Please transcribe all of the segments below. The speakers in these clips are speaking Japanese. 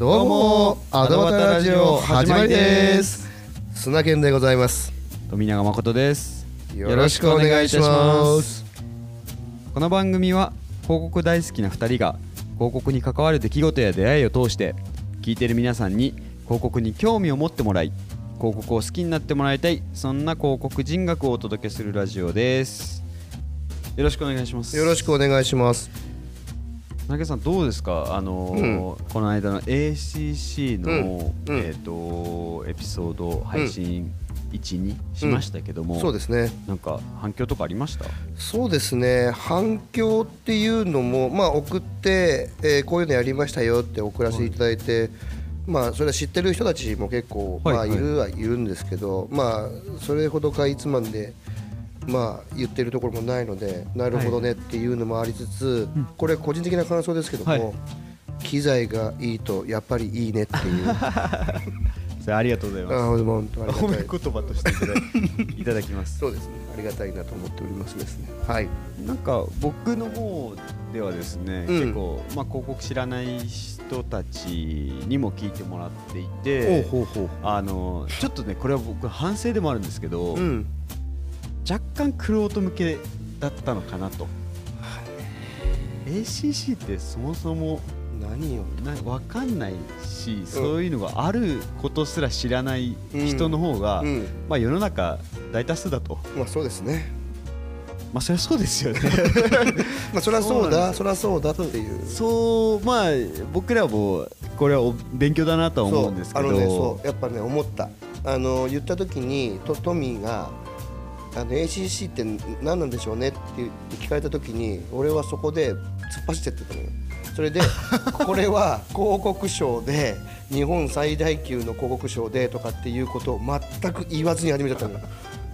どうもアドバタラジオ始まりです。砂健でございます。富永誠です。よろしくお願いします。この番組は広告大好きな2人が広告に関わる出来事や出会いを通して聞いている皆さんに広告に興味を持ってもらい広告を好きになってもらいたいそんな広告人学をお届けするラジオです。よろしくお願いします。よろしくお願いします投げさんどうですか？あのーこの間の ACC の、うん。うん。えっ、とエピソード配信12しましたけども、そうですね。なんか反響とかありました？そうですね。反響っていうのもまあ送って、えーこういうのやりましたよって送らせていただいて、まあそれは知ってる人たちも結構、はいはい。まあいるはいるんですけど、まあそれほどかいつまんでまあ言ってるところもないのでなるほどねっていうのもありつつ、これ個人的な感想ですけども、はい。機材がいいとやっぱりいいねっていう。ありがとうございます。あ本当褒め言葉としていただきます。そうですね。ありがたいなと思っておりますですね。はい。なんか僕の方ではですね、うん結構、まあ、広告知らない人たちにも聞いてもらっていてほうほうあのちょっとねこれは僕反省でもあるんですけど、うん若干クロート向けだったのかなと。ACC ってそもそも何よな分かんないし、そういうのがあることすら知らない人の方が、うん。まあ、世の中大多数だと、まあそうですね。まあ、そりゃそうですよね。まあそりゃそうだそりゃそうだっていう。そうまあ僕らもこれはお勉強だなとは思うんですけど。あのねそうやっぱね思った。あの言った時にとトミーがあの ACC って何なんでしょうねって聞かれた時に俺はそこで突っ走ってってたのよ。それで これは広告賞で日本最大級の広告賞でとかっていうことを全く言わずに始めちゃったのよ。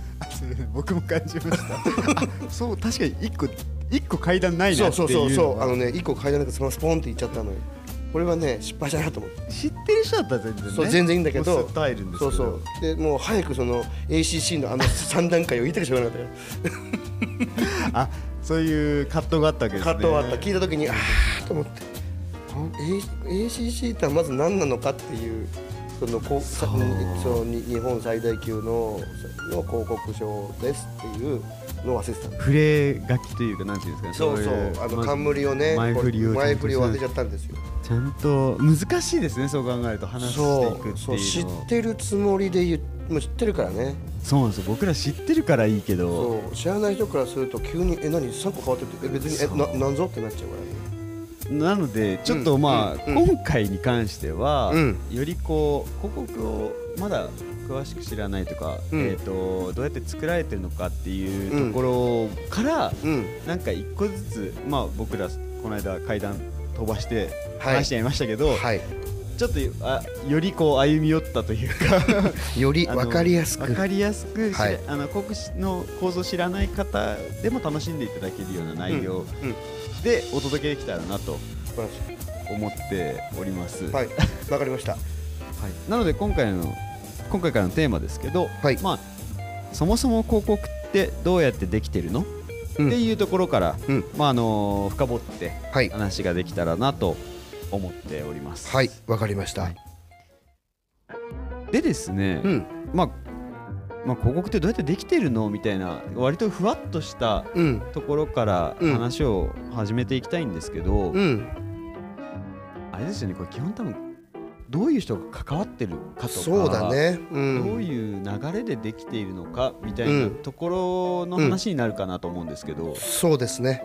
僕も感じました。あ そう確かに一個一個階段ないなそうっていうそうそうそうあのがのね一個階段なんかそのスポンって言っちゃったのよこれはね失敗したなと思って。知ってる人だったら全然ね。そう全然いいんだけど。そうそう。でもう早くその ACC のあの3段階を言いたくしょうがなかったよあそういう葛藤があったわけですね。葛藤はあった。聞いた時にああと思って。A- ACC ってまず何なのかっていうそのこそのに日本最大級のの広告賞ですっていうのを忘れてたのプレー書きというかなんていうんですかねそうそういあの冠をね前振りを前振りを当てちゃったんですよちゃんと難しいですねそう考えると話していそくってうそう知ってるつもりで言うもう知ってるからね。そうなんですよ。僕ら知ってるからいいけど。そう知らない人からすると急にえ何？3個変わっててえ別にえななんぞってなっちゃうからねなのでちょっとまあ、今回に関しては、うん。よりこう広告をまだ詳しく知らないとか、うん。えー、とどうやって作られてるのかっていうところから、うん。なんか一個ずつ、まあ、僕らこの間階段飛ばしてはい。話しちゃいましたけど、はいちょっとあよりこう歩み寄ったというか。より分かりやすく。わかりやすく、はい。あの国史の構造を知らない方でも楽しんでいただけるような内容でお届けできたらなと思っております。いはい。わかりました。はい。なので今回の今回からのテーマですけど、はい。まあそもそも広告ってどうやってできてるの、うん。っていうところから、うん。まああの深掘ってはい。話ができたらなと思っております。はいわかりました、はい。でですね、うん。まあまあ広告ってどうやってできてるのみたいな割とふわっとしたうん。ところからうん。話を始めていきたいんですけど、うん。あれですよねこれ基本多分どういう人が関わってるかとかそうだね。うどうんいう流れでできているのかみたいなところの話になるかなと思うんですけど、そうですね。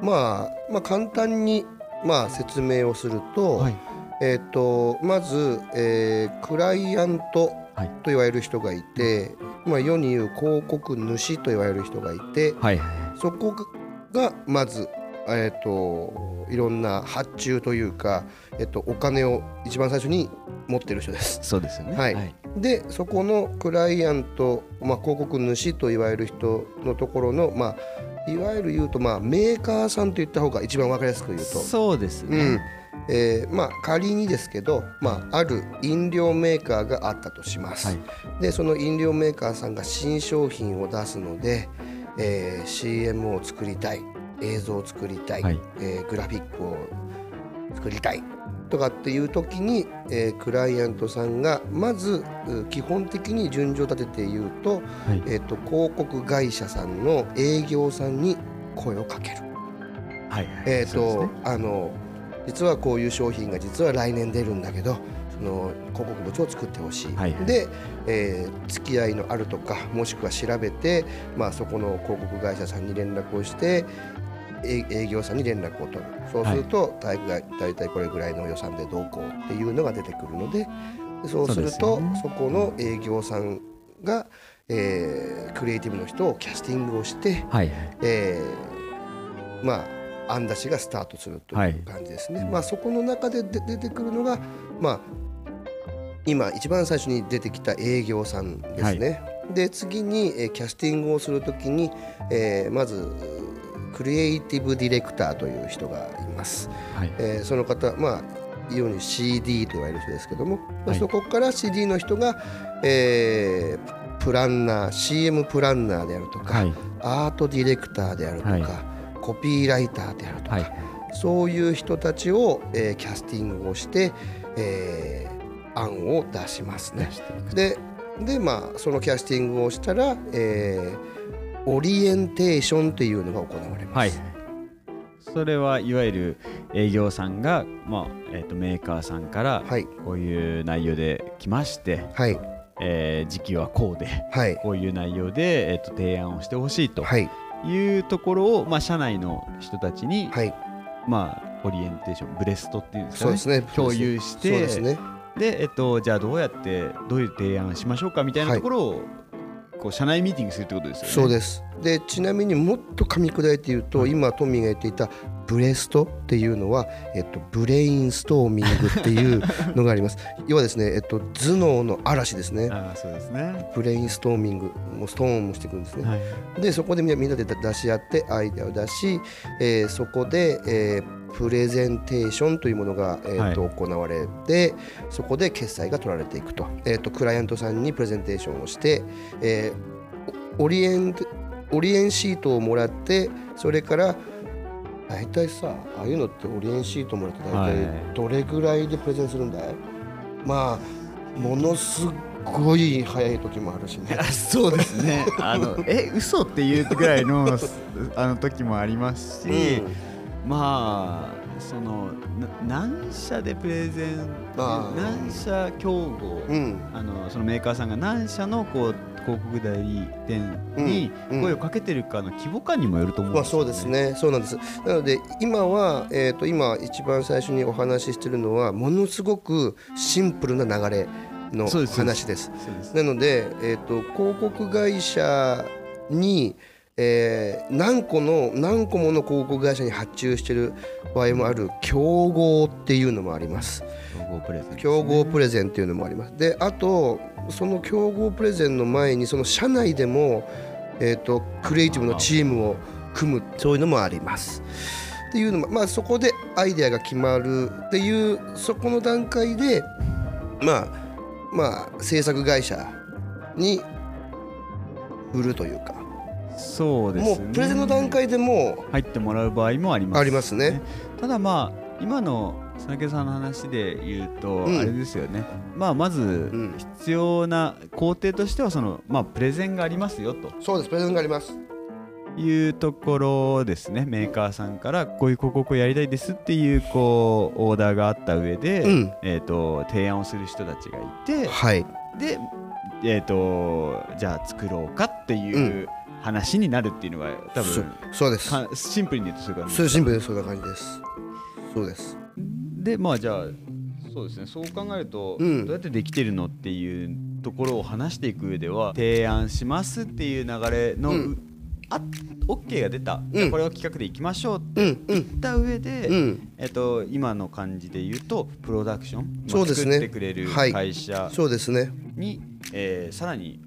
まあまあ簡単にまあ説明をすると、はい。えっ、とまず、えークライアントはい。と言われる人がいて、まあ世に言う広告主と言われる人がいてはいはいそこがまずえっ、といろんな発注というか、えっとお金を一番最初に持ってる人です。そうですよね。はい。でそこのクライアント、まあ、広告主と言われる人のところの、まあ、いわゆる言うと、まあ、メーカーさんと言った方が一番分かりやすく言うと。そうですね、うん。えーまあ、仮にですけど、まあ、ある飲料メーカーがあったとします、はい。でその飲料メーカーさんが新商品を出すので、えー CM を作りたい映像を作りたい、はい。えーグラフィックを作りたいとかっていう時に、えークライアントさんがまずう基本的に順序立てて言うと,、はい。えー、と広告会社さんの営業さんに声をかける。はいえーとね。あの実はこういう商品が実は来年出るんだけどその広告物を作ってほしい、はいはい。で、えー付き合いのあるとかもしくは調べて、まあ、そこの広告会社さんに連絡をしてえ営業さんに連絡を取る。そうすると、大概大体これぐらいの予算でどうこうっていうのが出てくるのででそうするとそ,、この営業さんが、えークリエイティブの人をキャスティングをして、はいはい。えーまあ案出しがスタートするとはい。いう感じですね。まあそこの中でで出てくるのがまあ今一番最初に出てきた営業さんですね。で次に、えーキャスティングをするときに、えーまずクリエイティブディレクターという人がいます。はい。えーその方まあいわゆる CD と言われる人ですけども、はい。そこから CD の人が、えープランナー CM プランナーであるとか、はい。アートディレクターであるとか、はい。コピーライターであるとか、はい。そういう人たちを、えーキャスティングをして、えー案を出しますね。ででまあそのキャスティングをしたら、えーオリエンテーションというのが行われます。はい。それはいわゆる営業さんが、まあえー、とメーカーさんからはい。こういう内容で来まして、はい。えー時期はこうではい。こういう内容で、えー、と提案をしてほしいとはい。いうところを、まあ、社内の人たちに、はい。まあ、オリエンテーションブレストっていうんですかねそうですね。共有してそうですね。で、えっと、じゃあどうやってどういう提案しましょうかみたいなはい。ところを、こう社内ミーティングするってことですよね。そうですでちなみにもっと噛み砕いて言うと、今トミーが言っていたブレストっていうのは、えっと、ブレインストーミングっていうのがあります。要はですね、えっと、頭脳の嵐ですね。ああそうですね。ブレインストーミングもうストーンもしていくんですね、はい。でそこでみんなで出し合ってアイデアを出し、えーそこで、えープレゼンテーションというものが、えーとは行われてそこで決済が取られていくと,、えー、とクライアントさんにプレゼンテーションをして、えーオリエンオリエンシートをもらってそれから大体さああいうのってオリエンシートもらって大はい。体どれぐらいでプレゼンするんだい、まあものすごい早い時もあるしね。あ そうですね。あのえ嘘っていうぐらいの あの時もありますし、まあそのな何社でプレゼン何社競合、うん、うんあのそのメーカーさんが何社のこう広告代理店にうん。うん。声をかけてるかの規模感にもよると思うんまあですよそうですね、そうなんです。なので今は、えー、と今一番最初にお話ししてるのはものすごくシンプルな流れの話です。なので、えー、と広告会社に、えー何個の何個もの広告会社に発注してる場合もある競合っていうのもあります。競合プレゼンっていうのもあります。であとその競合プレゼンの前にその社内でも、えー、とクリエイティブのチームを組むそういうのもあります。っていうのもまあそこでアイデアが決まるっていうそこの段階でまあまあ制作会社に売るというか、そうですね。もうプレゼンの段階でも入ってもらう場合もありますありますね。ただまあ今の砂毛さんの話で言うと、うん。あれですよね。まあまずん必要な工程としてはそのまあプレゼンがありますよと。そうですプレゼンがあります。いうところですね。メーカーさんからこういう広告をやりたいですっていうこうオーダーがあった上で、うん。えー、と提案をする人たちがいてはい。で、えー、とじゃあ作ろうかっていう話になるっていうのが多そ分そうです。かシンプルに言うとそういう感じシンプルでそんな感じです。そうです。でまあじゃあそうですねそう考えると、うんどうやってできてるのっていうところを話していく上では提案しますっていう流れの、うんあ OK が出た、うんこれを企画でいきましょうって言った上で、うん。えっと、今の感じで言うとプロダクション、まあそうですね作ってくれるはい会社そうですね。に、えーさらに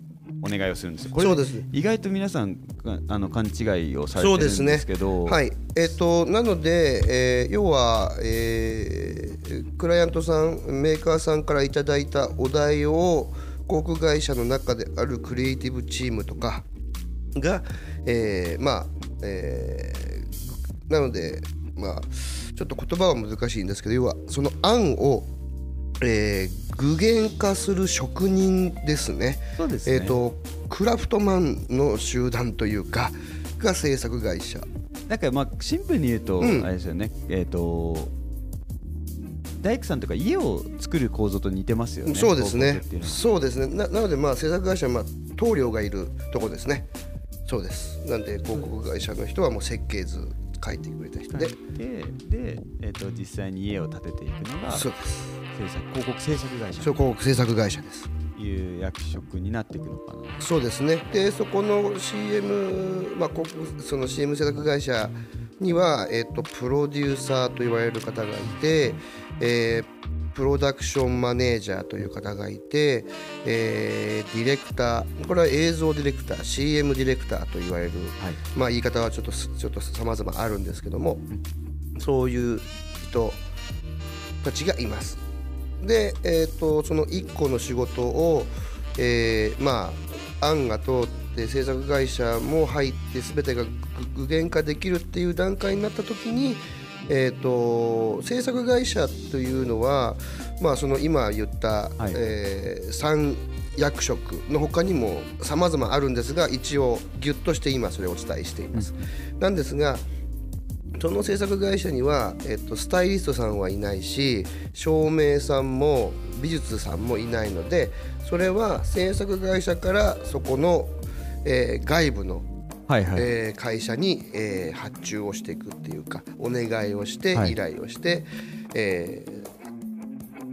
お願いをするんですよ。これそうです。意外と皆さんがあの勘違いをされてるんですそうですね。けどはい。えっ、となので、えー要は、えークライアントさんメーカーさんからいただいたお題を航空会社の中であるクリエイティブチームとかが、えーまあ、えーなのでまあちょっと言葉は難しいんですけど要はその案を、えー具現化する職人ですね。そうですね。えー、とクラフトマンの集団というかが制作会社。なんかまあシンプルに言うと、うん。あれですよね。えっ、と大工さんとか家を作る構造と似てますよね。そうですね。そうですね。ななのでまあ制作会社はまあ棟梁がいるとこですね。そうです。なんで広告会社の人はもう設計図書いてくれた人で、でで、えー、と実際に家を建てていくのがそうです。制作広告制作会社。そう広告制作会社です。という役職になっていくのかな。そうですね。でそこの CM まあ広告その CM 制作会社には、えっとプロデューサーと言われる方がいて、えープロダクションマネージャーという方がいて、えーディレクターこれは映像ディレクター CM ディレクターと言われる、はいまあ言い方はちょっとすちょっと様々あるんですけども、そういう人たちがいます。で、えー、とその1個の仕事を、えーまあ案が通って制作会社も入って全てが具具現化できるっていう段階になった時に、えー、と制作会社というのは、まあ、その今言った、はいえ3役職の他にも様々あるんですが一応ギュッとして今それをお伝えしています。なんですがその制作会社には、えっと、スタイリストさんはいないし照明さんも美術さんもいないのでそれは制作会社からそこの、えー外部の、はいはい、えー会社に、えー発注をしていくっていうかお願いをして、はい。依頼をして、えー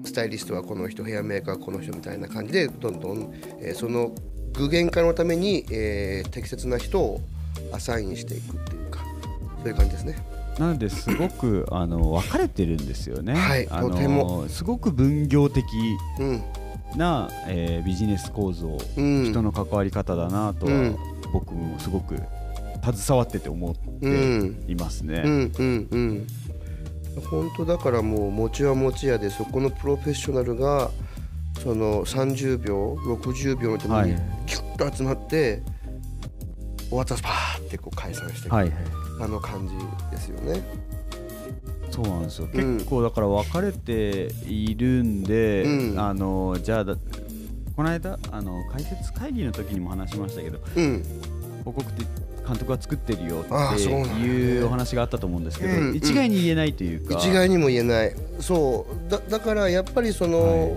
スタイリストはこの人ヘアメーカーはこの人みたいな感じでどんどん、えーその具現化のために、えー適切な人をアサインしていくっていうかそういう感じですね。なのですごくあの分かれてるんですよね。はいあのとても。すごく分業的。うんな、えービジネス構造、うん。人の関わり方だなとは、うん。僕もすごく携わってて思ってうん。いますね。うんうんうん。本当だからもう餅は餅屋でそこのプロフェッショナルがその30秒60秒のためにはい。ギュッと集まって、終わったらパーってこう解散していく、はいはい。あの感じですよね。そうなんですよ、うん。結構だから分かれているんで、うん。あのじゃあだこの間あの解説会議の時にも話しましたけどうん。広告って監督が作ってるよっていうお話があったと思うんですけど、うんうん一概に言えないというか。一概にも言えない。そう。だだからやっぱりその、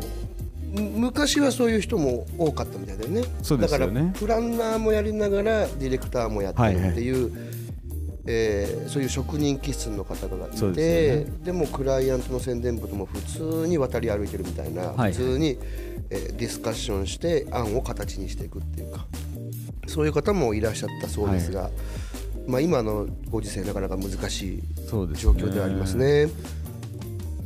む昔はそういう人も多かったみたいだよね。そうですよね。だからプランナーもやりながらディレクターもやってるっていう、えーそういう職人気質の方がいてですで,、もクライアントの宣伝部とも普通に渡り歩いてるみたいな、はい普通に、えーディスカッションして案を形にしていくっていうかそういう方もいらっしゃったそうですが、まあ、今のご時世なかなか難しい状況ではありますね。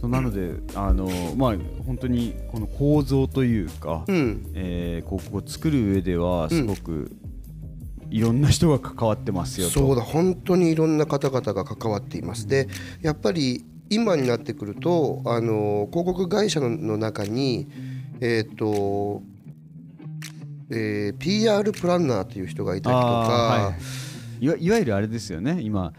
そうなのであのまあ本当にこの構造というか、うん。えー広告を作る上ではすごくいろんな人が関わってますよと、そうだ本当にいろんな方々が関わっています。でやっぱり今になってくるとあの広告会社のの中にえっ、と、えー PR プランナーという人がいたりとか、はい、いわいわゆるあれですよね。今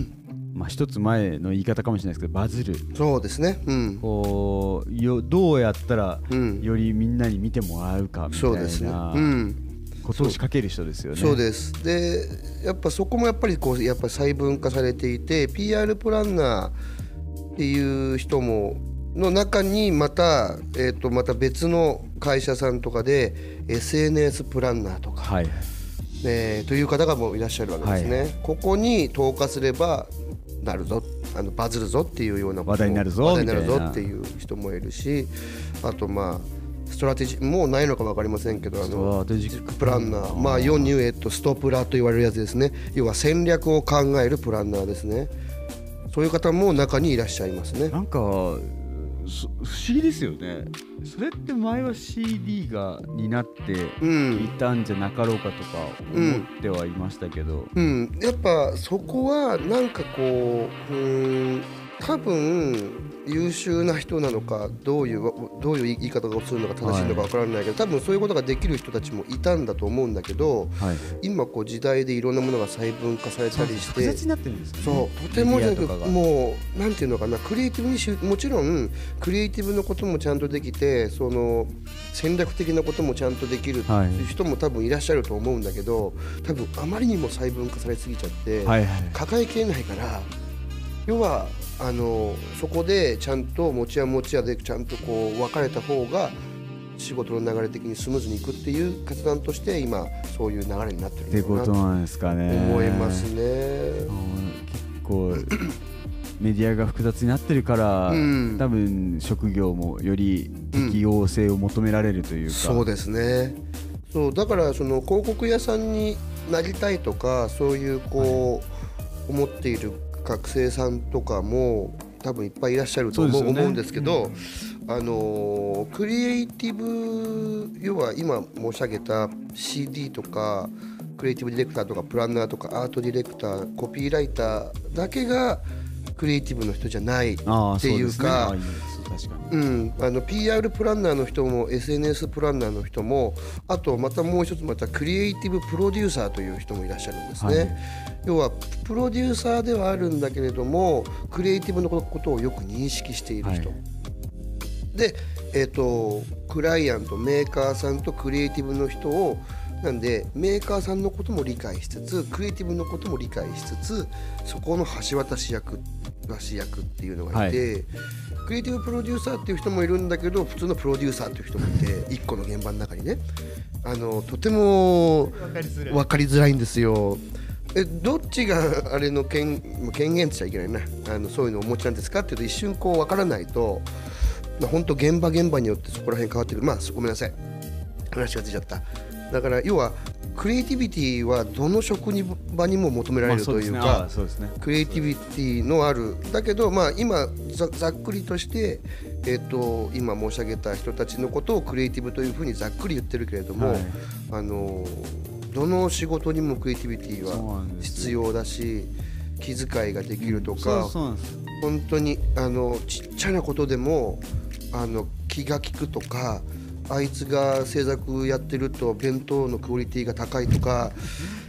まあ一つ前の言い方かもしれないですけどバズる。そうですね。うん。こうよどうやったらうん。よりみんなに見てもらうかみたそうですね。いなうんことを仕掛ける人ですよね。そうです。でやっぱそこもやっぱりこうやっぱ細分化されていて PR プランナーっていう人もの中にまた,、えー、とまた別の会社さんとかで SNS プランナーとか、はい。えーという方がもういらっしゃるわけですね、ここに投下すればなるぞあのバズるぞっていうような話題になるぞ話題になるぞっていう人もいるしあとまあストラテジーもうないのか分かりませんけどあのプランナー。まあ世に言う、えっと、ストプラと言われるやつですね。要は戦略を考えるプランナーですね。そういう方も中にいらっしゃいますね。なんかそ不思議ですよね。それって前は CD がになってうん。いたんじゃなかろうかとか思ってはいましたけど、うん、やっぱそこはなんかこううーん多分優秀な人なのかどういうどういう言い方をするのが正しいのかわからないけど、多分そういうことができる人たちもいたんだと思うんだけどはい。今こう時代でいろんなものが細分化されたりしてそうとてもじゃなくもうなんていうのかなクリエイティブにしもちろんクリエイティブのこともちゃんとできてその戦略的なこともちゃんとできる人も多分いらっしゃると思うんだけど多分あまりにも細分化されすぎちゃって、はいはい。抱えきれないから要はあのそこでちゃんと持ち屋持ち屋でちゃんとこう分かれた方が仕事の流れ的にスムーズにいくっていう決断として今そういう流れになってるってことなんですかね。思いますね。うん結構メディアが複雑になってるから、うん。多分職業もより適応性を求められるというか、そうですね。そうだからその広告屋さんになりたいとかそういうこう、思っている学生さんとかも多分いっぱいいらっしゃると思うそうですよね。思うんですけど、あのクリエイティブ要は今申し上げた CD とかクリエイティブディレクターとかプランナーとかアートディレクターコピーライターだけがクリエイティブの人じゃないっていうかあ確かに、うん、あの PR プランナーの人も SNS プランナーの人もあとまたもう一つまたクリエイティブプロデューサーという人もいらっしゃるんですね、はい。要はプロデューサーではあるんだけれどもクリエイティブのことをよく認識している人、はい。で、えー、とクライアントメーカーさんとクリエイティブの人をなんでメーカーさんのことも理解しつつクリエイティブのことも理解しつつそこの橋渡し役橋役っていうのがいて、クリエイティブプロデューサーっていう人もいるんだけど普通のプロデューサーっていう人もいて一個の現場の中にね。あのとても分かりづらいんですよ。えどっちがあれの権権限っちゃいけないな。あのそういうのをお持ちなんですかっていうと一瞬こう分からないと本当現場現場によってそこら辺変わってくる。まあごめんなさい。話が出ちゃった。だから要はクリエイティビティはどの職場にも求められるというか、クリエイティビティのあるだけどまあ今ざざっくりとして、えっと今申し上げた人たちのことをクリエイティブというふうにざっくり言ってるけれども、はい。あのどの仕事にもクリエイティビティは必要だし気遣いができるとか本当にあのちっちゃなことでもあの気が利くとかあいつが制作やってると弁当のクオリティが高いとか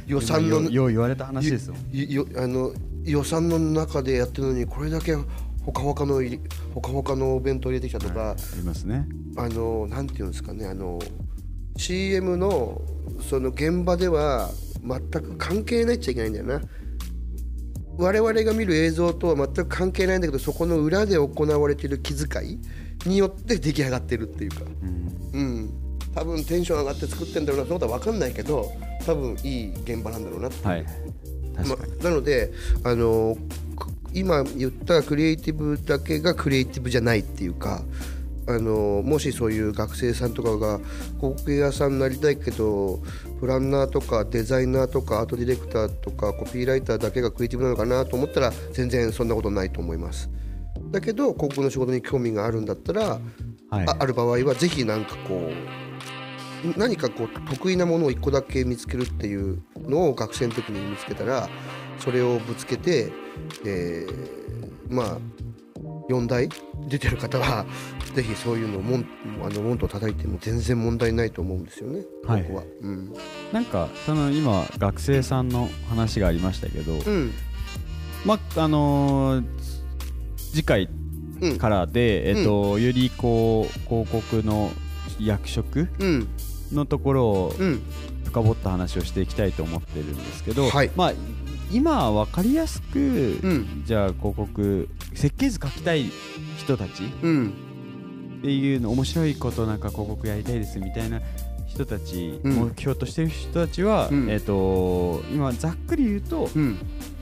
予算のよよう言われた話ですよ。よあの予算の中でやってるのにこれだけほかほかのほかほかのお弁当入れてきたとか、ありますね。あのなんていうんですかねあの CM のその現場では全く関係ないっちゃいけないんだよな。我々が見る映像とは全く関係ないんだけどそこの裏で行われている気遣いによって出来上がってるっていうか。うん。うん。多分テンション上がって作ってんだろうなそのことは分かんないけど多分いい現場なんだろうなって。いうはい。確かに、まなのであのく今言ったクリエイティブだけがクリエイティブじゃないっていうかあのもしそういう学生さんとかが広告屋さんになりたいけどプランナーとかデザイナーとかアートディレクターとかコピーライターだけがクリエイティブなのかなと思ったら全然そんなことないと思います。だけど広告の仕事に興味があるんだったら、はい。あある場合はぜひなんかこう何かこう得意なものを1個だけ見つけるっていうのを学生の時に見つけたらそれをぶつけて、えーまあ4台出てる方は ぜひそういうのをもんあの門戸を叩いても全然問題ないと思うんですよね、はい。僕は。うん。なんかその今学生さんの話がありましたけど、うん。まあのー次回うん。からで、えっとよりこう広告の役職うん。のところをうん。深掘った話をしていきたいと思ってるんですけど、はい。まあ今分かりやすく、うん。じゃあ広告設計図書きたい人たちうん。っていうの面白いことなんか広告やりたいですみたいな人たち、うん。目標としてる人たちは、うん。えっ、と今ざっくり言うと、うん。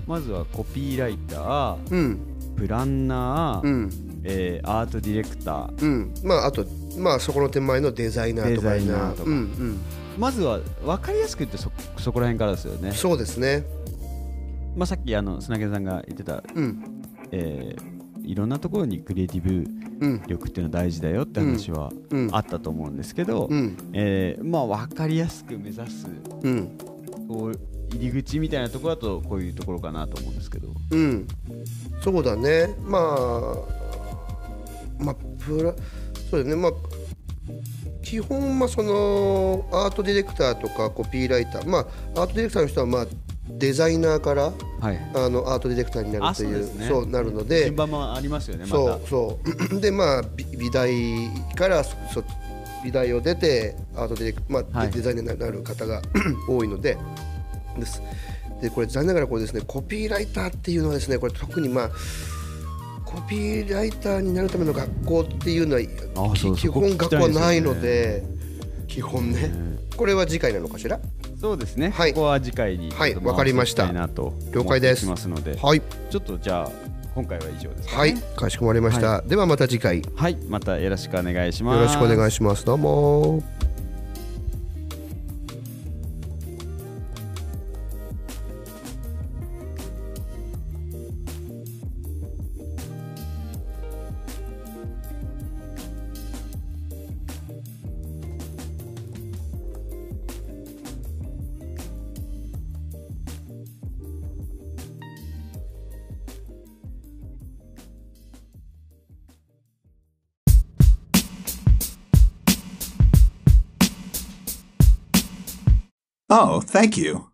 まずはコピーライターうんプランナー、うん。えーアートディレクター。うん。まああとまあそこの手前のデザイナーとか。デザイナーとか。うんまずは分かりやすく言ってそそこら辺からですよね。うん、そうですね。まあ、さっきあの砂毛さんが言ってた、うん。えーいろんなところにクリエイティブうん。力っていうのは大事だよって話はうん。あったと思うんですけど、うん。えーまあ分かりやすく目指すうん入り口みたいなところだとこういうところかなと思うんですけど。うん。そうだね。まあまあプラそうだよね。まあ基本まあそのアートディレクターとかコピーライター。まあアートディレクターの人はまあデザイナーからはい。あのアートディレクターになるというあそうね。なるので。順番もありますよねまた。そうそう。でまあ美美大からそそ美大を出てアートディレクまあ、はい。デザイナーになる方が 多いのでです。でこれ残念ながらこれですねコピーライターっていうのはですねこれ特にまあコピーライターになるための学校っていうのは基本学校ないので基本ね。これは次回なのかしら？そうですね、はい。ここは次回にはい。わかりました。了解です。はい。ちょっとじゃあ今回は以上ですかね。はい。かしこまりました、ではまた次回。よはい。またよろしくお願いします。ろしくお願いします。どうも thank you.